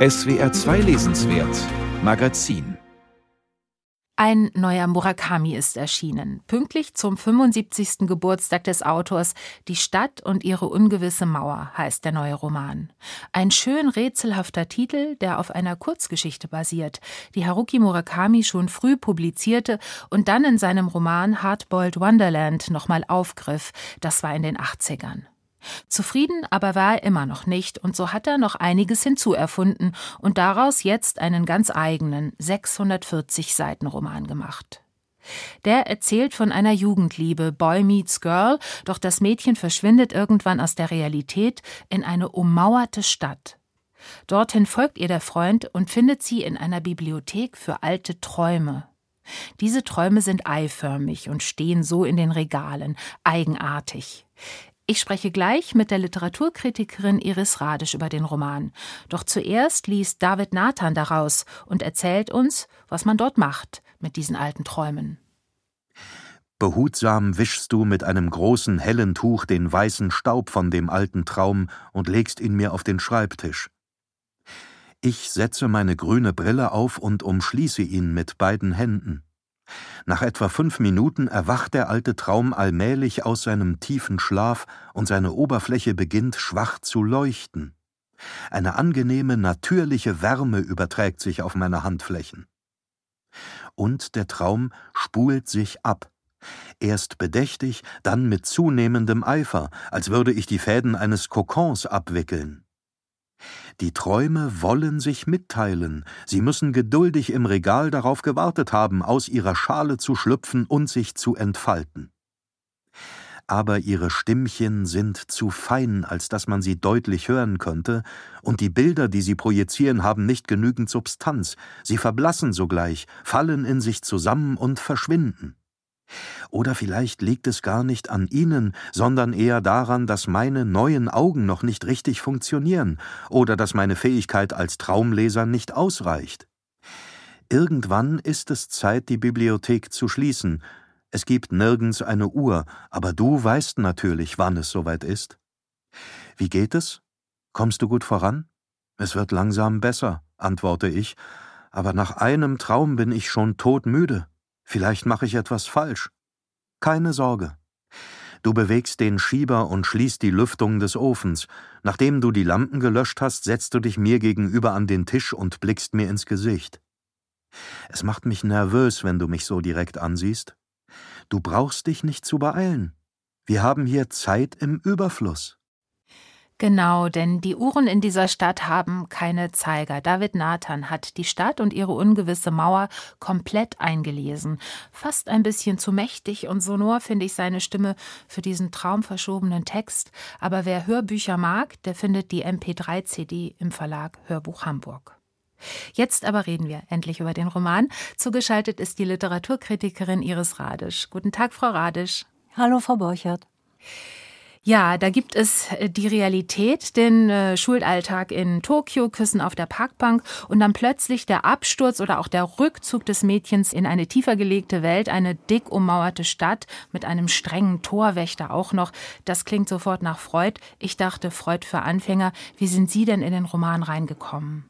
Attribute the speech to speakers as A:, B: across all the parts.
A: SWR 2 Lesenswert Magazin
B: ein neuer Murakami ist erschienen, pünktlich zum 75. Geburtstag des Autors. Die Stadt und ihre ungewisse Mauer heißt der neue Roman. Ein schön rätselhafter Titel, der auf einer Kurzgeschichte basiert, die Haruki Murakami schon früh publizierte und dann in seinem Roman Hardboiled Wonderland nochmal aufgriff. Das war in den 80ern. Zufrieden aber war er immer noch nicht, und so hat er noch einiges hinzuerfunden und daraus jetzt einen ganz eigenen 640 Seiten Roman gemacht. Der erzählt von einer Jugendliebe, Boy meets Girl, doch das Mädchen verschwindet irgendwann aus der Realität in eine ummauerte Stadt. Dorthin folgt ihr der Freund und findet sie in einer Bibliothek für alte Träume. Diese Träume sind eiförmig und stehen so in den Regalen, eigenartig. Ich spreche gleich mit der Literaturkritikerin Iris Radisch über den Roman. Doch zuerst liest David Nathan daraus und erzählt uns, was man dort macht mit diesen alten Träumen.
C: Behutsam wischst du mit einem großen hellen Tuch den weißen Staub von dem alten Traum und legst ihn mir auf den Schreibtisch. Ich setze meine grüne Brille auf und umschließe ihn mit beiden Händen. Nach etwa fünf Minuten erwacht der alte Traum allmählich aus seinem tiefen Schlaf und seine Oberfläche beginnt schwach zu leuchten. Eine angenehme, natürliche Wärme überträgt sich auf meine Handflächen. Und der Traum spult sich ab. Erst bedächtig, dann mit zunehmendem Eifer, als würde ich die Fäden eines Kokons abwickeln. Die Träume wollen sich mitteilen, sie müssen geduldig im Regal darauf gewartet haben, aus ihrer Schale zu schlüpfen und sich zu entfalten. Aber ihre Stimmchen sind zu fein, als dass man sie deutlich hören könnte, und die Bilder, die sie projizieren, haben nicht genügend Substanz, sie verblassen sogleich, fallen in sich zusammen und verschwinden. Oder vielleicht liegt es gar nicht an Ihnen, sondern eher daran, dass meine neuen Augen noch nicht richtig funktionieren oder dass meine Fähigkeit als Traumleser nicht ausreicht. Irgendwann ist es Zeit, die Bibliothek zu schließen. Es gibt nirgends eine Uhr, aber du weißt natürlich, wann es soweit ist. Wie geht es? Kommst du gut voran? Es wird langsam besser, antworte ich, aber nach einem Traum bin ich schon todmüde. Vielleicht mache ich etwas falsch. Keine Sorge. Du bewegst den Schieber und schließt die Lüftung des Ofens. Nachdem du die Lampen gelöscht hast, setzt du dich mir gegenüber an den Tisch und blickst mir ins Gesicht. Es macht mich nervös, wenn du mich so direkt ansiehst. Du brauchst dich nicht zu beeilen. Wir haben hier Zeit im Überfluss.
B: Genau, denn die Uhren in dieser Stadt haben keine Zeiger. David Nathan hat die Stadt und ihre ungewisse Mauer komplett eingelesen. Fast ein bisschen zu mächtig und sonor finde ich seine Stimme für diesen traumverschobenen Text. Aber wer Hörbücher mag, der findet die MP3-CD im Verlag Hörbuch Hamburg. Jetzt aber reden wir endlich über den Roman. Zugeschaltet ist die Literaturkritikerin Iris Radisch. Guten Tag, Frau Radisch.
D: Hallo, Frau Borchert.
B: Ja, da gibt es äh, die Realität, den äh, Schulalltag in Tokio, Küssen auf der Parkbank und dann plötzlich der Absturz oder auch der Rückzug des Mädchens in eine tiefer gelegte Welt, eine dick ummauerte Stadt mit einem strengen Torwächter auch noch. Das klingt sofort nach Freud. Ich dachte, Freud für Anfänger. Wie sind Sie denn in den Roman reingekommen?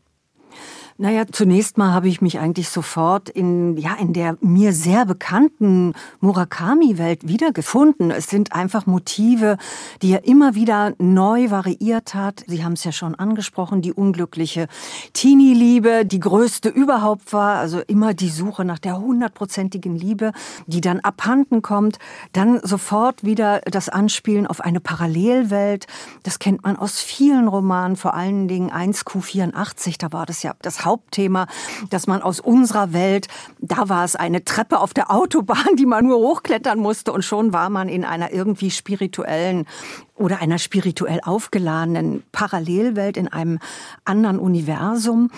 D: Naja, zunächst mal habe ich mich eigentlich sofort in, ja, in der mir sehr bekannten Murakami-Welt wiedergefunden. Es sind einfach Motive, die er immer wieder neu variiert hat. Sie haben es ja schon angesprochen, die unglückliche Teenie-Liebe, die größte überhaupt war. Also immer die Suche nach der hundertprozentigen Liebe, die dann abhanden kommt. Dann sofort wieder das Anspielen auf eine Parallelwelt. Das kennt man aus vielen Romanen, vor allen Dingen 1Q84, da war das ja das Hauptthema, dass man aus unserer Welt, da war es eine Treppe auf der Autobahn, die man nur hochklettern musste. Und schon war man in einer irgendwie spirituellen oder einer spirituell aufgeladenen Parallelwelt in einem anderen Universum.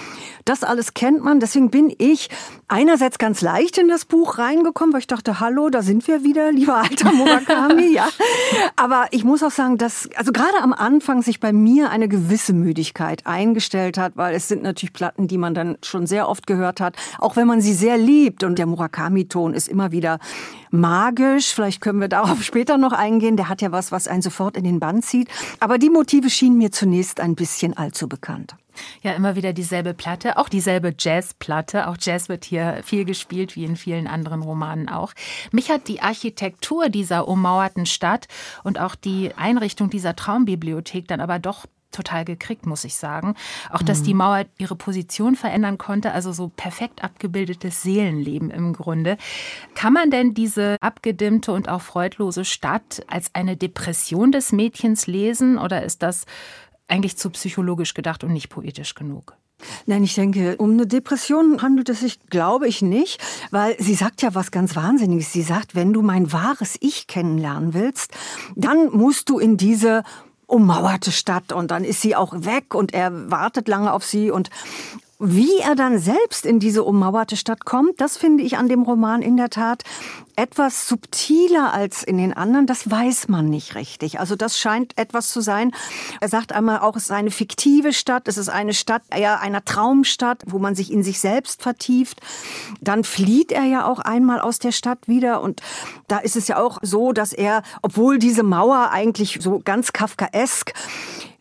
D: Das alles kennt man. Deswegen bin ich einerseits ganz leicht in das Buch reingekommen, weil ich dachte, hallo, da sind wir wieder, lieber alter Murakami, ja. Aber ich muss auch sagen, dass, also gerade am Anfang sich bei mir eine gewisse Müdigkeit eingestellt hat, weil es sind natürlich Platten, die man dann schon sehr oft gehört hat, auch wenn man sie sehr liebt. Und der Murakami-Ton ist immer wieder magisch. Vielleicht können wir darauf später noch eingehen. Der hat ja was, was einen sofort in den Bann zieht. Aber die Motive schienen mir zunächst ein bisschen allzu bekannt.
B: Ja, immer wieder dieselbe Platte, auch dieselbe Jazzplatte. Auch Jazz wird hier viel gespielt, wie in vielen anderen Romanen auch. Mich hat die Architektur dieser ummauerten Stadt und auch die Einrichtung dieser Traumbibliothek dann aber doch total gekriegt, muss ich sagen. Auch, dass die mhm. Mauer ihre Position verändern konnte, also so perfekt abgebildetes Seelenleben im Grunde. Kann man denn diese abgedimmte und auch freudlose Stadt als eine Depression des Mädchens lesen oder ist das eigentlich zu psychologisch gedacht und nicht poetisch genug?
D: Nein, ich denke, um eine Depression handelt es sich, glaube ich, nicht, weil sie sagt ja was ganz Wahnsinniges. Sie sagt, wenn du mein wahres Ich kennenlernen willst, dann musst du in diese ummauerte Stadt und dann ist sie auch weg und er wartet lange auf sie und wie er dann selbst in diese ummauerte Stadt kommt, das finde ich an dem Roman in der Tat etwas subtiler als in den anderen. Das weiß man nicht richtig. Also das scheint etwas zu sein. Er sagt einmal auch, es ist eine fiktive Stadt. Es ist eine Stadt, eher einer Traumstadt, wo man sich in sich selbst vertieft. Dann flieht er ja auch einmal aus der Stadt wieder. Und da ist es ja auch so, dass er, obwohl diese Mauer eigentlich so ganz kafkaesk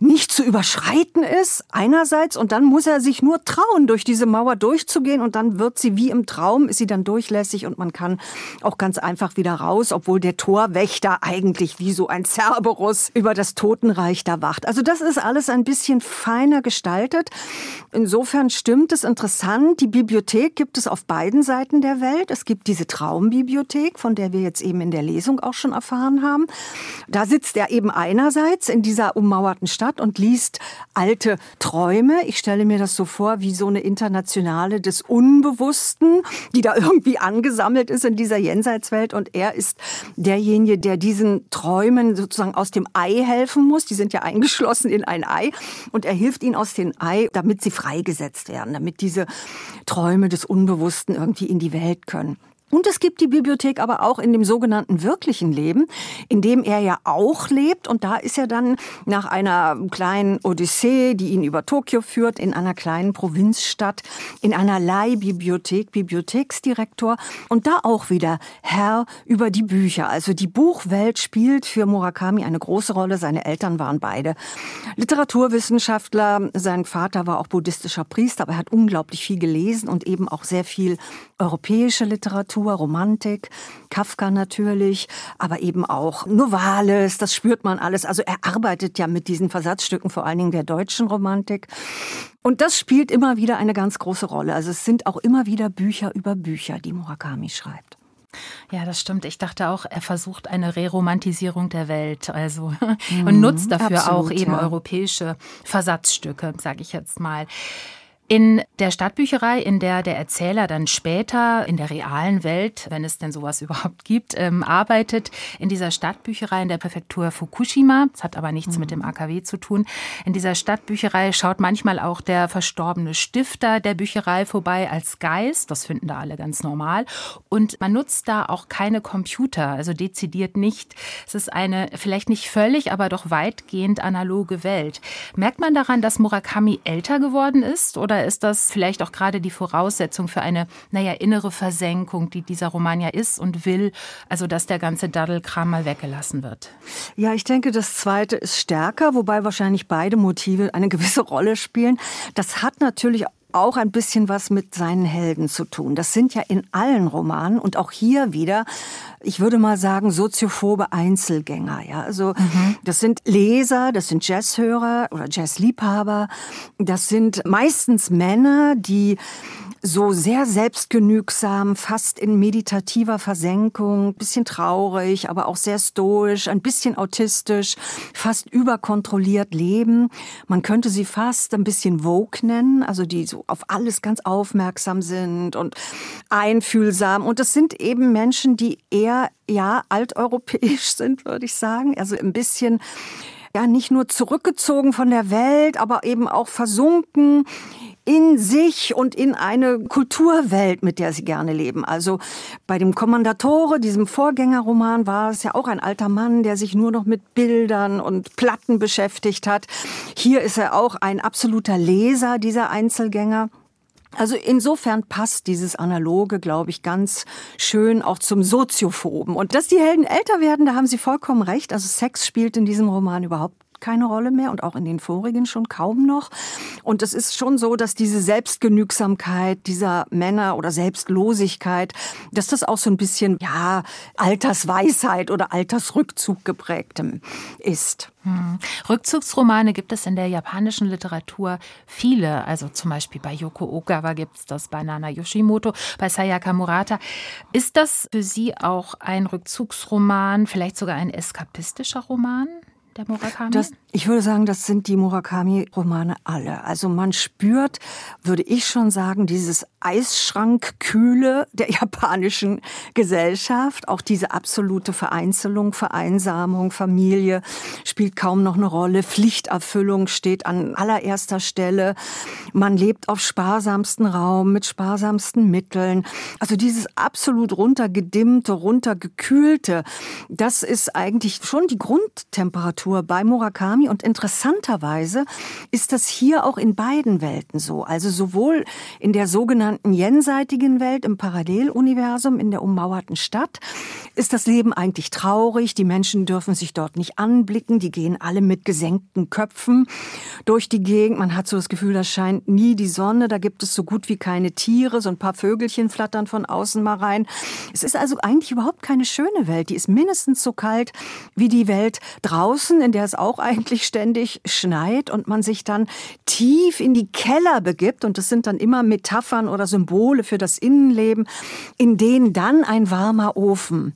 D: nicht zu überschreiten ist, einerseits, und dann muss er sich nur trauen, durch diese Mauer durchzugehen und dann wird sie wie im Traum, ist sie dann durchlässig und man kann auch ganz einfach wieder raus, obwohl der Torwächter eigentlich wie so ein Cerberus über das Totenreich da wacht. Also das ist alles ein bisschen feiner gestaltet. Insofern stimmt es interessant. Die Bibliothek gibt es auf beiden Seiten der Welt. Es gibt diese Traumbibliothek, von der wir jetzt eben in der Lesung auch schon erfahren haben. Da sitzt er eben einerseits in dieser ummauerten Stadt Stadt und liest alte Träume. Ich stelle mir das so vor wie so eine internationale des Unbewussten, die da irgendwie angesammelt ist in dieser Jenseitswelt. Und er ist derjenige, der diesen Träumen sozusagen aus dem Ei helfen muss. Die sind ja eingeschlossen in ein Ei. Und er hilft ihnen aus dem Ei, damit sie freigesetzt werden, damit diese Träume des Unbewussten irgendwie in die Welt können. Und es gibt die Bibliothek aber auch in dem sogenannten wirklichen Leben, in dem er ja auch lebt. Und da ist er dann nach einer kleinen Odyssee, die ihn über Tokio führt, in einer kleinen Provinzstadt, in einer Leihbibliothek, Bibliotheksdirektor und da auch wieder Herr über die Bücher. Also die Buchwelt spielt für Murakami eine große Rolle. Seine Eltern waren beide Literaturwissenschaftler. Sein Vater war auch buddhistischer Priester, aber er hat unglaublich viel gelesen und eben auch sehr viel europäische Literatur. Literatur, Romantik, Kafka natürlich, aber eben auch Novales, das spürt man alles. Also er arbeitet ja mit diesen Versatzstücken, vor allen Dingen der deutschen Romantik. Und das spielt immer wieder eine ganz große Rolle. Also es sind auch immer wieder Bücher über Bücher, die Murakami schreibt.
B: Ja, das stimmt. Ich dachte auch, er versucht eine Reromantisierung der Welt, also mhm, und nutzt dafür absolut, auch eben ja. europäische Versatzstücke, sage ich jetzt mal. In der Stadtbücherei, in der der Erzähler dann später in der realen Welt, wenn es denn sowas überhaupt gibt, ähm, arbeitet, in dieser Stadtbücherei in der Präfektur Fukushima, das hat aber nichts mhm. mit dem AKW zu tun, in dieser Stadtbücherei schaut manchmal auch der verstorbene Stifter der Bücherei vorbei als Geist, das finden da alle ganz normal, und man nutzt da auch keine Computer, also dezidiert nicht. Es ist eine vielleicht nicht völlig, aber doch weitgehend analoge Welt. Merkt man daran, dass Murakami älter geworden ist oder ist das vielleicht auch gerade die Voraussetzung für eine, naja, innere Versenkung, die dieser Roman ja ist und will, also dass der ganze Daddelkram mal weggelassen wird?
D: Ja, ich denke, das zweite ist stärker, wobei wahrscheinlich beide Motive eine gewisse Rolle spielen. Das hat natürlich auch ein bisschen was mit seinen Helden zu tun. Das sind ja in allen Romanen und auch hier wieder, ich würde mal sagen, soziophobe Einzelgänger. Ja, also mhm. das sind Leser, das sind Jazzhörer oder Jazzliebhaber. Das sind meistens Männer, die so sehr selbstgenügsam, fast in meditativer Versenkung, bisschen traurig, aber auch sehr stoisch, ein bisschen autistisch, fast überkontrolliert leben. Man könnte sie fast ein bisschen Vogue nennen, also die so auf alles ganz aufmerksam sind und einfühlsam. Und das sind eben Menschen, die eher, ja, alteuropäisch sind, würde ich sagen. Also ein bisschen ja nicht nur zurückgezogen von der Welt, aber eben auch versunken in sich und in eine Kulturwelt, mit der sie gerne leben. Also bei dem Kommandatore, diesem Vorgängerroman, war es ja auch ein alter Mann, der sich nur noch mit Bildern und Platten beschäftigt hat. Hier ist er auch ein absoluter Leser dieser Einzelgänger. Also insofern passt dieses Analoge, glaube ich, ganz schön auch zum Soziophoben. Und dass die Helden älter werden, da haben Sie vollkommen recht. Also Sex spielt in diesem Roman überhaupt keine Rolle mehr und auch in den vorigen schon kaum noch. Und es ist schon so, dass diese Selbstgenügsamkeit dieser Männer oder Selbstlosigkeit, dass das auch so ein bisschen, ja, Altersweisheit oder Altersrückzug geprägtem ist.
B: Hm. Rückzugsromane gibt es in der japanischen Literatur viele. Also zum Beispiel bei Yoko Ogawa gibt es das, bei Nana Yoshimoto, bei Sayaka Murata. Ist das für Sie auch ein Rückzugsroman, vielleicht sogar ein eskapistischer Roman? Der Murakami?
D: Das, ich würde sagen, das sind die Murakami-Romane alle. Also man spürt, würde ich schon sagen, dieses Eisschrankkühle der japanischen Gesellschaft. Auch diese absolute Vereinzelung, Vereinsamung, Familie spielt kaum noch eine Rolle. Pflichterfüllung steht an allererster Stelle. Man lebt auf sparsamsten Raum, mit sparsamsten Mitteln. Also dieses absolut runtergedimmte, runtergekühlte, das ist eigentlich schon die Grundtemperatur bei Murakami. Und interessanterweise ist das hier auch in beiden Welten so. Also sowohl in der sogenannten sogenannten jenseitigen Welt, im Paralleluniversum, in der ummauerten Stadt, ist das Leben eigentlich traurig. Die Menschen dürfen sich dort nicht anblicken. Die gehen alle mit gesenkten Köpfen durch die Gegend. Man hat so das Gefühl, da scheint nie die Sonne. Da gibt es so gut wie keine Tiere. So ein paar Vögelchen flattern von außen mal rein. Es ist also eigentlich überhaupt keine schöne Welt. Die ist mindestens so kalt wie die Welt draußen, in der es auch eigentlich ständig schneit und man sich dann tief in die Keller begibt. Und das sind dann immer Metaphern oder Symbole für das Innenleben, in denen dann ein warmer Ofen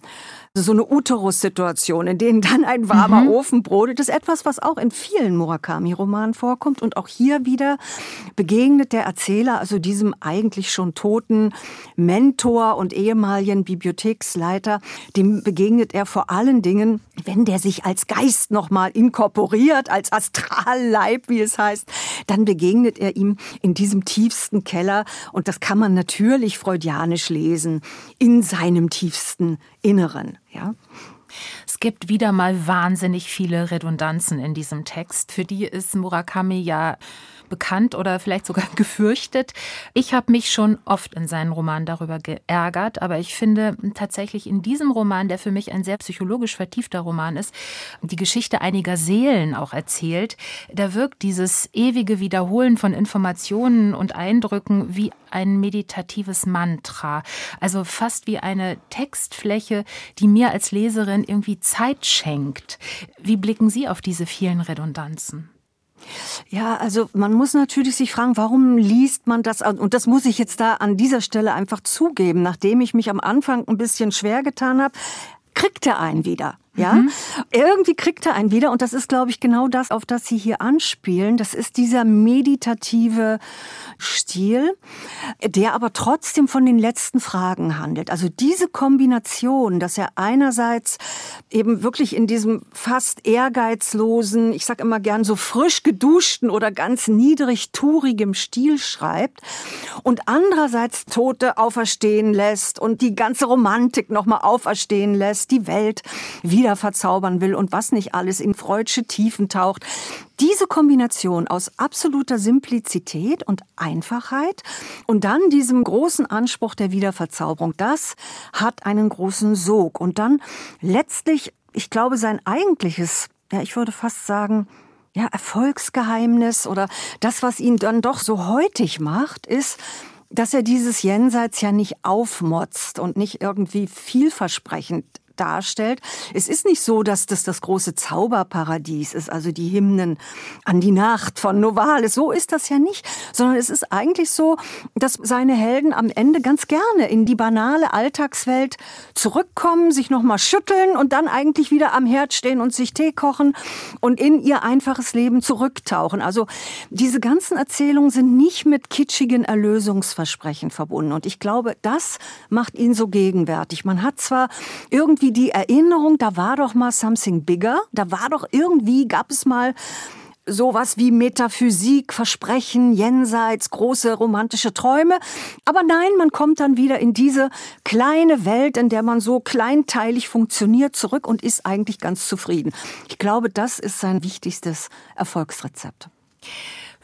D: so eine Uterus-Situation, in denen dann ein warmer mhm. Ofen brodelt, ist etwas, was auch in vielen Murakami-Romanen vorkommt. Und auch hier wieder begegnet der Erzähler, also diesem eigentlich schon toten Mentor und ehemaligen Bibliotheksleiter, dem begegnet er vor allen Dingen, wenn der sich als Geist nochmal inkorporiert, als Astralleib, wie es heißt, dann begegnet er ihm in diesem tiefsten Keller. Und das kann man natürlich freudianisch lesen, in seinem tiefsten Inneren. Ja.
B: Es gibt wieder mal wahnsinnig viele Redundanzen in diesem Text. Für die ist Murakami ja bekannt oder vielleicht sogar gefürchtet. Ich habe mich schon oft in seinen Romanen darüber geärgert, aber ich finde tatsächlich in diesem Roman, der für mich ein sehr psychologisch vertiefter Roman ist, die Geschichte einiger Seelen auch erzählt, da wirkt dieses ewige Wiederholen von Informationen und Eindrücken wie ein meditatives Mantra, also fast wie eine Textfläche, die mir als Leserin irgendwie Zeit schenkt. Wie blicken Sie auf diese vielen Redundanzen?
D: Ja, also man muss natürlich sich fragen, warum liest man das? Und das muss ich jetzt da an dieser Stelle einfach zugeben, nachdem ich mich am Anfang ein bisschen schwer getan habe, kriegt er einen wieder. Ja, mhm. irgendwie kriegt er einen wieder und das ist, glaube ich, genau das, auf das Sie hier anspielen. Das ist dieser meditative Stil, der aber trotzdem von den letzten Fragen handelt. Also diese Kombination, dass er einerseits eben wirklich in diesem fast ehrgeizlosen, ich sag immer gern so frisch geduschten oder ganz niedrig tourigem Stil schreibt und andererseits Tote auferstehen lässt und die ganze Romantik nochmal auferstehen lässt, die Welt wieder wieder verzaubern will und was nicht alles in freudsche Tiefen taucht. Diese Kombination aus absoluter Simplizität und Einfachheit und dann diesem großen Anspruch der Wiederverzauberung, das hat einen großen Sog. Und dann letztlich, ich glaube, sein eigentliches, ja, ich würde fast sagen, ja, Erfolgsgeheimnis oder das, was ihn dann doch so heutig macht, ist, dass er dieses Jenseits ja nicht aufmotzt und nicht irgendwie vielversprechend darstellt. Es ist nicht so, dass das das große Zauberparadies ist, also die Hymnen an die Nacht von Novalis. So ist das ja nicht, sondern es ist eigentlich so, dass seine Helden am Ende ganz gerne in die banale Alltagswelt zurückkommen, sich nochmal schütteln und dann eigentlich wieder am Herd stehen und sich Tee kochen und in ihr einfaches Leben zurücktauchen. Also diese ganzen Erzählungen sind nicht mit kitschigen Erlösungsversprechen verbunden. Und ich glaube, das macht ihn so gegenwärtig. Man hat zwar irgendwie irgendwie die Erinnerung, da war doch mal something bigger, da war doch irgendwie, gab es mal sowas wie Metaphysik, Versprechen, Jenseits, große romantische Träume. Aber nein, man kommt dann wieder in diese kleine Welt, in der man so kleinteilig funktioniert, zurück und ist eigentlich ganz zufrieden. Ich glaube, das ist sein wichtigstes Erfolgsrezept.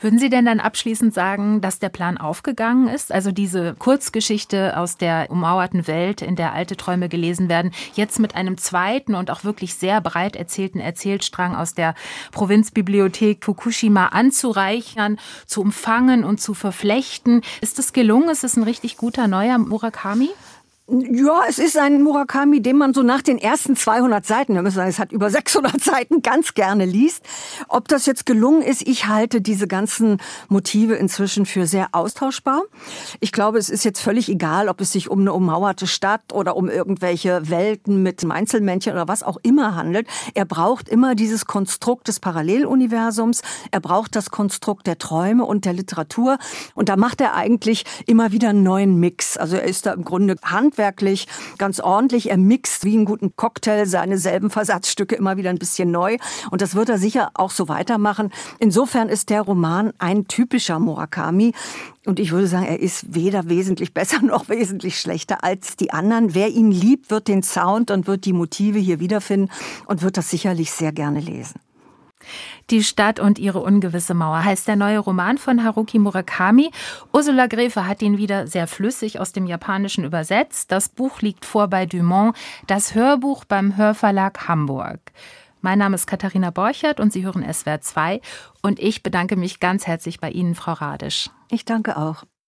B: Würden Sie denn dann abschließend sagen, dass der Plan aufgegangen ist? Also diese Kurzgeschichte aus der ummauerten Welt, in der alte Träume gelesen werden, jetzt mit einem zweiten und auch wirklich sehr breit erzählten Erzählstrang aus der Provinzbibliothek Fukushima anzureichern, zu umfangen und zu verflechten. Ist es gelungen? Ist es ein richtig guter neuer Murakami?
D: Ja, es ist ein Murakami, den man so nach den ersten 200 Seiten, wir müssen sagen, es hat über 600 Seiten, ganz gerne liest. Ob das jetzt gelungen ist, ich halte diese ganzen Motive inzwischen für sehr austauschbar. Ich glaube, es ist jetzt völlig egal, ob es sich um eine ummauerte Stadt oder um irgendwelche Welten mit Einzelmännchen oder was auch immer handelt. Er braucht immer dieses Konstrukt des Paralleluniversums. Er braucht das Konstrukt der Träume und der Literatur. Und da macht er eigentlich immer wieder einen neuen Mix. Also er ist da im Grunde handwerklich handwerklich ganz ordentlich. Er mixt wie einen guten Cocktail seine selben Versatzstücke immer wieder ein bisschen neu. Und das wird er sicher auch so weitermachen. Insofern ist der Roman ein typischer Murakami. Und ich würde sagen, er ist weder wesentlich besser noch wesentlich schlechter als die anderen. Wer ihn liebt, wird den Sound und wird die Motive hier wiederfinden und wird das sicherlich sehr gerne lesen.
B: Die Stadt und ihre ungewisse Mauer heißt der neue Roman von Haruki Murakami. Ursula Gräfe hat ihn wieder sehr flüssig aus dem Japanischen übersetzt. Das Buch liegt vor bei Dumont, das Hörbuch beim Hörverlag Hamburg. Mein Name ist Katharina Borchert und Sie hören SWR 2 und ich bedanke mich ganz herzlich bei Ihnen, Frau Radisch.
D: Ich danke auch.